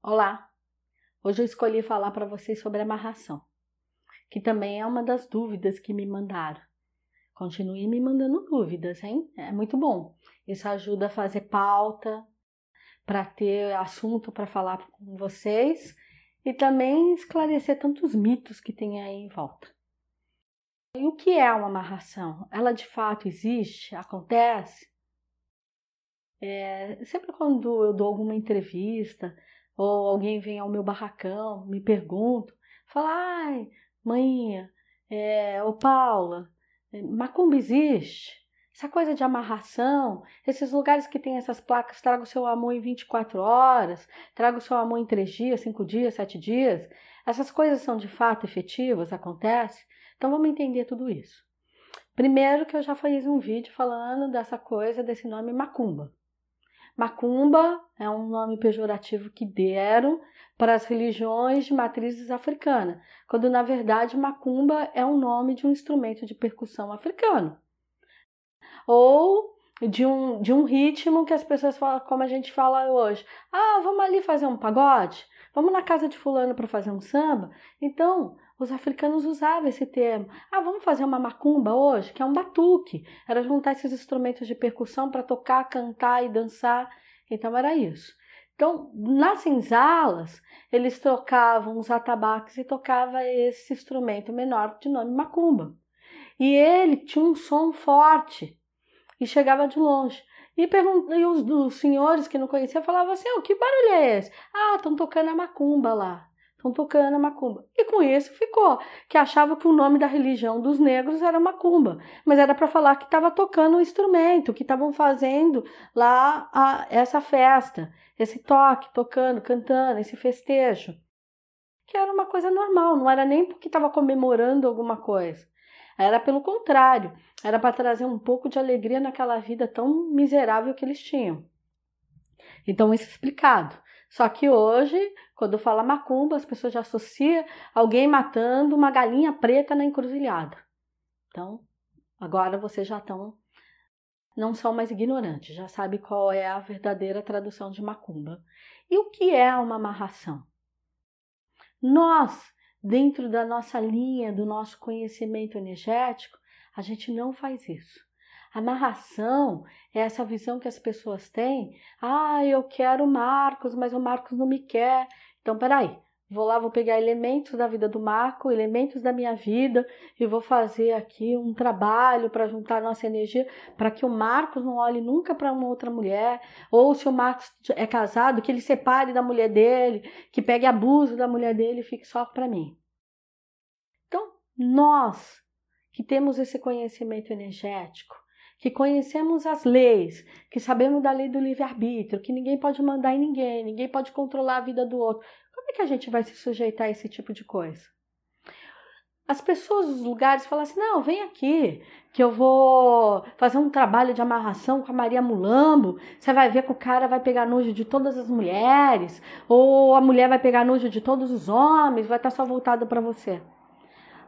Olá! Hoje eu escolhi falar para vocês sobre amarração, que também é uma das dúvidas que me mandaram. Continue me mandando dúvidas, hein? É muito bom. Isso ajuda a fazer pauta, para ter assunto para falar com vocês e também esclarecer tantos mitos que tem aí em volta. E o que é uma amarração? Ela de fato existe? Acontece? É, sempre quando eu dou alguma entrevista ou alguém vem ao meu barracão, me pergunta, fala, ai, mãinha, é, ô Paula, é, macumba existe? Essa coisa de amarração, esses lugares que tem essas placas, traga o seu amor em 24 horas, traga o seu amor em 3 dias, 5 dias, 7 dias, essas coisas são de fato efetivas, acontecem? Então vamos entender tudo isso. Primeiro que eu já fiz um vídeo falando dessa coisa, desse nome macumba. Macumba é um nome pejorativo que deram para as religiões de matrizes africana, quando na verdade macumba é o nome de um instrumento de percussão africano. Ou de um, de um ritmo que as pessoas falam, como a gente fala hoje. Ah, vamos ali fazer um pagode? Vamos na casa de fulano para fazer um samba? Então, os africanos usavam esse termo. Ah, vamos fazer uma macumba hoje, que é um batuque. Era juntar esses instrumentos de percussão para tocar, cantar e dançar. Então era isso. Então, nas senzalas, eles trocavam os atabaques e tocava esse instrumento menor de nome macumba. E ele tinha um som forte e chegava de longe. E, e os, os, senhores que não conheciam falavam assim: oh, que barulho é esse? Ah, estão tocando a macumba lá. Estão tocando a macumba. E com isso ficou, que achava que o nome da religião dos negros era macumba, mas era para falar que estava tocando um instrumento, que estavam fazendo lá a, essa festa, esse toque, tocando, cantando, esse festejo. Que era uma coisa normal, não era nem porque estava comemorando alguma coisa. Era pelo contrário, era para trazer um pouco de alegria naquela vida tão miserável que eles tinham. Então, isso explicado. Só que hoje, quando fala macumba, as pessoas já associam alguém matando uma galinha preta na encruzilhada. Então, agora vocês já estão não são mais ignorantes, já sabe qual é a verdadeira tradução de macumba. E o que é uma amarração? Nós, dentro da nossa linha, do nosso conhecimento energético, a gente não faz isso. Amarração é essa visão que as pessoas têm. Ah, eu quero o Marcos, mas o Marcos não me quer. Então, peraí, vou lá, vou pegar elementos da vida do Marco, elementos da minha vida e vou fazer aqui um trabalho para juntar nossa energia para que o Marcos não olhe nunca para uma outra mulher, ou se o Marcos é casado, que ele separe da mulher dele, que pegue abuso da mulher dele e fique só para mim. Então, nós que temos esse conhecimento energético, que conhecemos as leis, que sabemos da lei do livre-arbítrio, que ninguém pode mandar em ninguém, ninguém pode controlar a vida do outro. Como é que a gente vai se sujeitar a esse tipo de coisa? As pessoas dos lugares falam assim: não, vem aqui, que eu vou fazer um trabalho de amarração com a Maria Mulambo. Você vai ver que o cara vai pegar nojo de todas as mulheres, ou a mulher vai pegar nojo de todos os homens, vai estar só voltada para você.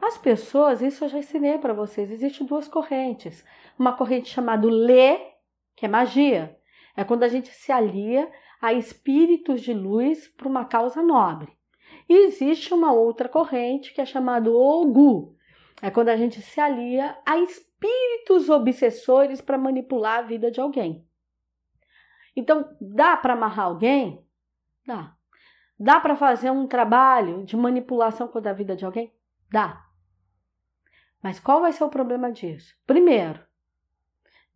As pessoas, isso eu já ensinei para vocês, existem duas correntes. Uma corrente chamada Lê, que é magia. É quando a gente se alia a espíritos de luz para uma causa nobre. E existe uma outra corrente que é chamada Ogu. É quando a gente se alia a espíritos obsessores para manipular a vida de alguém. Então, dá para amarrar alguém? Dá. Dá para fazer um trabalho de manipulação contra a vida de alguém? Dá. Mas qual vai ser o problema disso? Primeiro,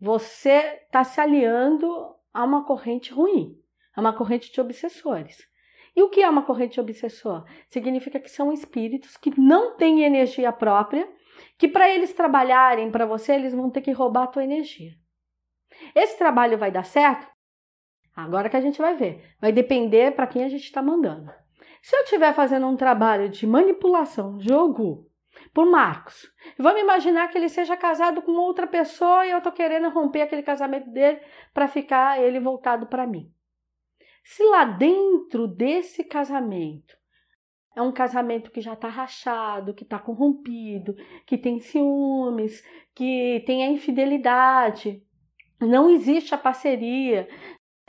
você está se aliando a uma corrente ruim, a uma corrente de obsessores. E o que é uma corrente de obsessor? Significa que são espíritos que não têm energia própria, que para eles trabalharem para você, eles vão ter que roubar a tua energia. Esse trabalho vai dar certo? Agora que a gente vai ver. Vai depender para quem a gente está mandando. Se eu estiver fazendo um trabalho de manipulação, jogo, por Marcos. Vamos imaginar que ele seja casado com outra pessoa e eu tô querendo romper aquele casamento dele para ficar ele voltado para mim. Se lá dentro desse casamento é um casamento que já está rachado, que está corrompido, que tem ciúmes, que tem a infidelidade, não existe a parceria,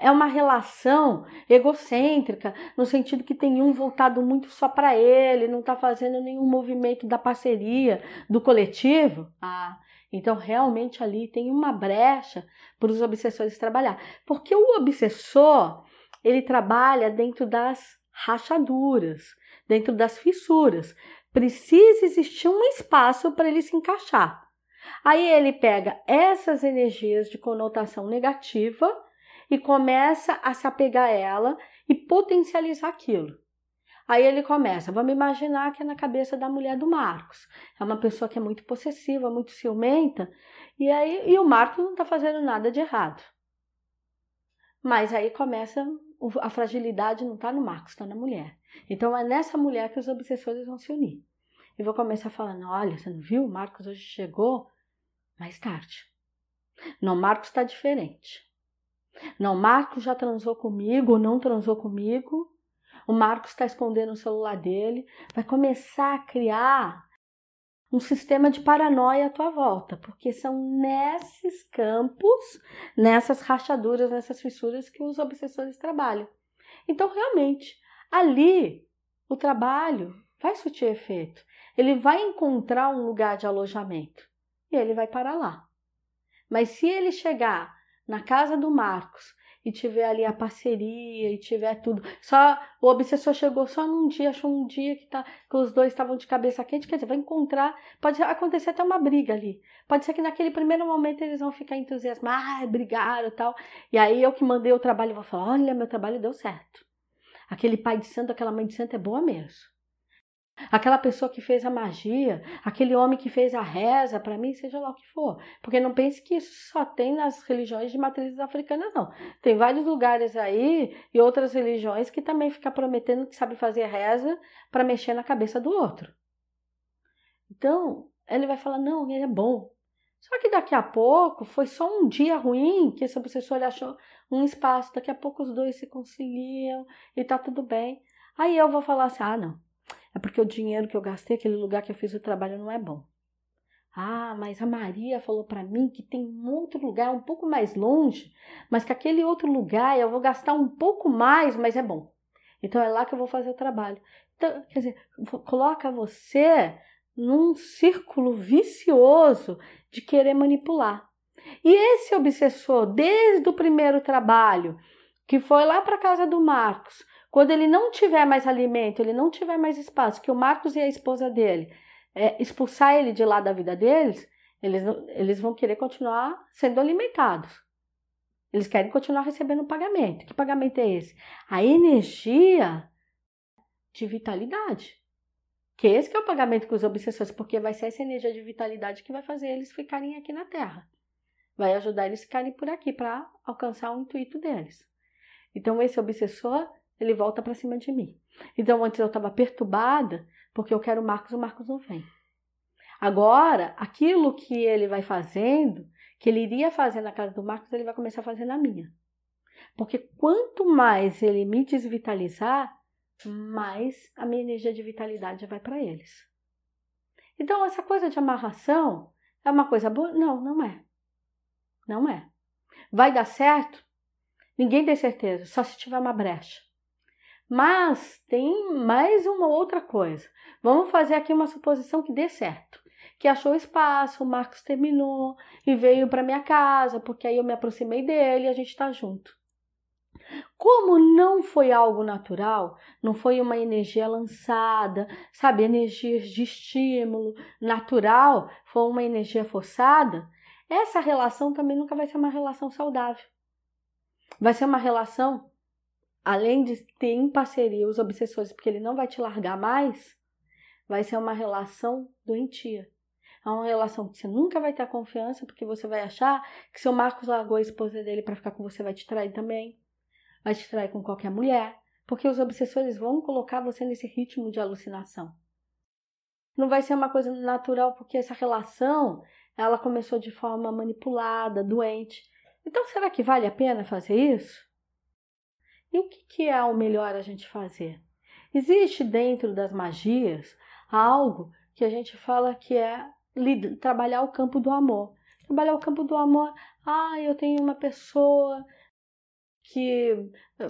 é uma relação egocêntrica, no sentido que tem um voltado muito só para ele, não está fazendo nenhum movimento da parceria, do coletivo. Ah, então realmente ali tem uma brecha para os obsessores trabalhar. Porque o obsessor, ele trabalha dentro das rachaduras, dentro das fissuras. Precisa existir um espaço para ele se encaixar. Aí ele pega essas energias de conotação negativa e começa a se apegar a ela e potencializar aquilo. Aí ele começa, vamos imaginar que é na cabeça da mulher do Marcos. É uma pessoa que é muito possessiva, muito ciumenta, e aí e o Marcos não está fazendo nada de errado. Mas aí começa a fragilidade não está no Marcos, está na mulher. Então é nessa mulher que os obsessores vão se unir. E vou começar falando: olha, você não viu? O Marcos hoje chegou mais tarde. Não, Marcos está diferente. Não, Marcos já transou comigo ou não transou comigo. O Marcos está escondendo o celular dele. Vai começar a criar um sistema de paranoia à tua volta, porque são nesses campos, nessas rachaduras, nessas fissuras que os obsessores trabalham. Então, realmente, ali o trabalho vai surtir efeito. Ele vai encontrar um lugar de alojamento e ele vai parar lá. Mas se ele chegar na casa do Marcos e tiver ali a parceria e tiver tudo. Só o obsessor chegou só num dia, achou um dia que, tá, que os dois estavam de cabeça quente, quer dizer, vai encontrar, pode acontecer até uma briga ali. Pode ser que naquele primeiro momento eles vão ficar entusiasmados, ah, brigaram e tal. E aí eu que mandei o trabalho vou falar: olha, meu trabalho deu certo. Aquele pai de santo, aquela mãe de santo é boa mesmo. Aquela pessoa que fez a magia, aquele homem que fez a reza, para mim, seja lá o que for. Porque não pense que isso só tem nas religiões de matrizes africanas, não. Tem vários lugares aí e outras religiões que também ficam prometendo que sabe fazer reza para mexer na cabeça do outro. Então, ele vai falar: não, ele é bom. Só que daqui a pouco foi só um dia ruim que esse obsessor achou um espaço. Daqui a pouco os dois se conciliam e tá tudo bem. Aí eu vou falar assim: ah, não é porque o dinheiro que eu gastei, aquele lugar que eu fiz o trabalho não é bom. Ah, mas a Maria falou para mim que tem um outro lugar um pouco mais longe, mas que aquele outro lugar eu vou gastar um pouco mais, mas é bom. Então é lá que eu vou fazer o trabalho. Então, quer dizer, coloca você num círculo vicioso de querer manipular. E esse obsessor, desde o primeiro trabalho, que foi lá para casa do Marcos, quando ele não tiver mais alimento, ele não tiver mais espaço, que o Marcos e a esposa dele é, expulsar ele de lá da vida deles, eles, eles vão querer continuar sendo alimentados. Eles querem continuar recebendo pagamento. Que pagamento é esse? A energia de vitalidade. Que esse que é o pagamento com os obsessores, porque vai ser essa energia de vitalidade que vai fazer eles ficarem aqui na Terra. Vai ajudar eles a ficarem por aqui para alcançar o intuito deles. Então, esse obsessor ele volta para cima de mim. Então antes eu estava perturbada porque eu quero o Marcos, o Marcos não vem. Agora, aquilo que ele vai fazendo, que ele iria fazer na casa do Marcos, ele vai começar a fazer na minha. Porque quanto mais ele me desvitalizar, mais a minha energia de vitalidade vai para eles. Então, essa coisa de amarração é uma coisa boa? Não, não é. Não é. Vai dar certo? Ninguém tem certeza, só se tiver uma brecha. Mas tem mais uma outra coisa. Vamos fazer aqui uma suposição que dê certo. Que achou espaço, o Marcos terminou e veio para minha casa, porque aí eu me aproximei dele e a gente está junto. Como não foi algo natural, não foi uma energia lançada, sabe, energias de estímulo natural, foi uma energia forçada, essa relação também nunca vai ser uma relação saudável. Vai ser uma relação além de ter em parceria os obsessores, porque ele não vai te largar mais, vai ser uma relação doentia. É uma relação que você nunca vai ter confiança, porque você vai achar que seu Marcos largou a esposa dele para ficar com você, vai te trair também. Vai te trair com qualquer mulher, porque os obsessores vão colocar você nesse ritmo de alucinação. Não vai ser uma coisa natural, porque essa relação, ela começou de forma manipulada, doente. Então, será que vale a pena fazer isso? E o que é o melhor a gente fazer? Existe dentro das magias algo que a gente fala que é trabalhar o campo do amor. Trabalhar o campo do amor, ah, eu tenho uma pessoa que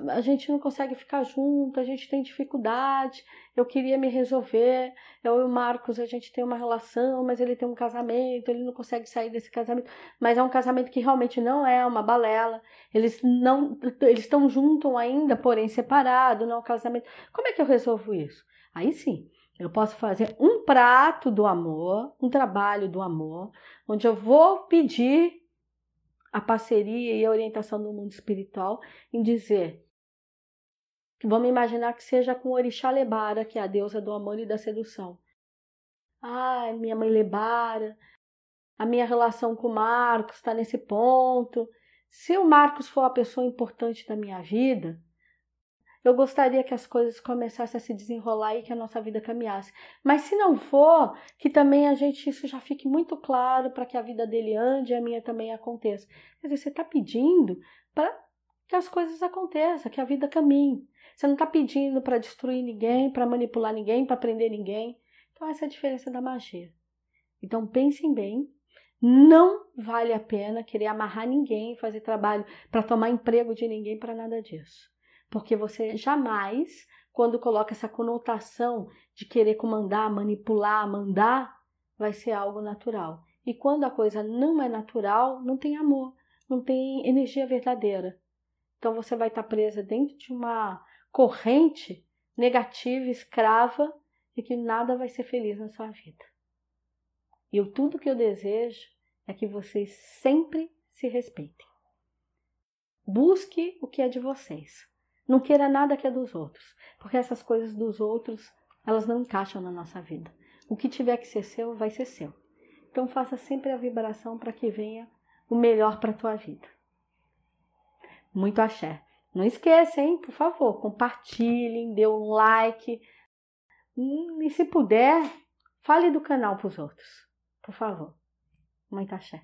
a gente não consegue ficar junto, a gente tem dificuldade, eu queria me resolver, eu e o Marcos, a gente tem uma relação, mas ele tem um casamento, ele não consegue sair desse casamento, mas é um casamento que realmente não é uma balela, eles não, eles estão juntos ainda, porém separado, não é um casamento. Como é que eu resolvo isso? Aí sim, eu posso fazer um prato do amor, um trabalho do amor, onde eu vou pedir a parceria e a orientação do mundo espiritual em dizer vamos imaginar que seja com Orixá Lebara, que é a deusa do amor e da sedução. Ai, minha mãe Lebara, a minha relação com o Marcos está nesse ponto. Se o Marcos for a pessoa importante da minha vida, eu gostaria que as coisas começassem a se desenrolar e que a nossa vida caminhasse. Mas se não for, que também a gente isso já fique muito claro para que a vida dele ande e a minha também aconteça. Quer dizer, você está pedindo para que as coisas aconteçam, que a vida caminhe. Você não está pedindo para destruir ninguém, para manipular ninguém, para prender ninguém. Então essa é a diferença da magia. Então pensem bem. Não vale a pena querer amarrar ninguém, fazer trabalho para tomar emprego de ninguém, para nada disso porque você jamais, quando coloca essa conotação de querer comandar, manipular, mandar, vai ser algo natural. E quando a coisa não é natural, não tem amor, não tem energia verdadeira. Então você vai estar presa dentro de uma corrente negativa, escrava, e que nada vai ser feliz na sua vida. E eu, tudo que eu desejo é que vocês sempre se respeitem. Busque o que é de vocês. Não queira nada que é dos outros, porque essas coisas dos outros, elas não encaixam na nossa vida. O que tiver que ser seu, vai ser seu. Então faça sempre a vibração para que venha o melhor para a tua vida. Muito axé. Não esqueça, hein? Por favor, compartilhem, dê um like. Hum, e se puder, fale do canal para os outros. Por favor. Muito axé.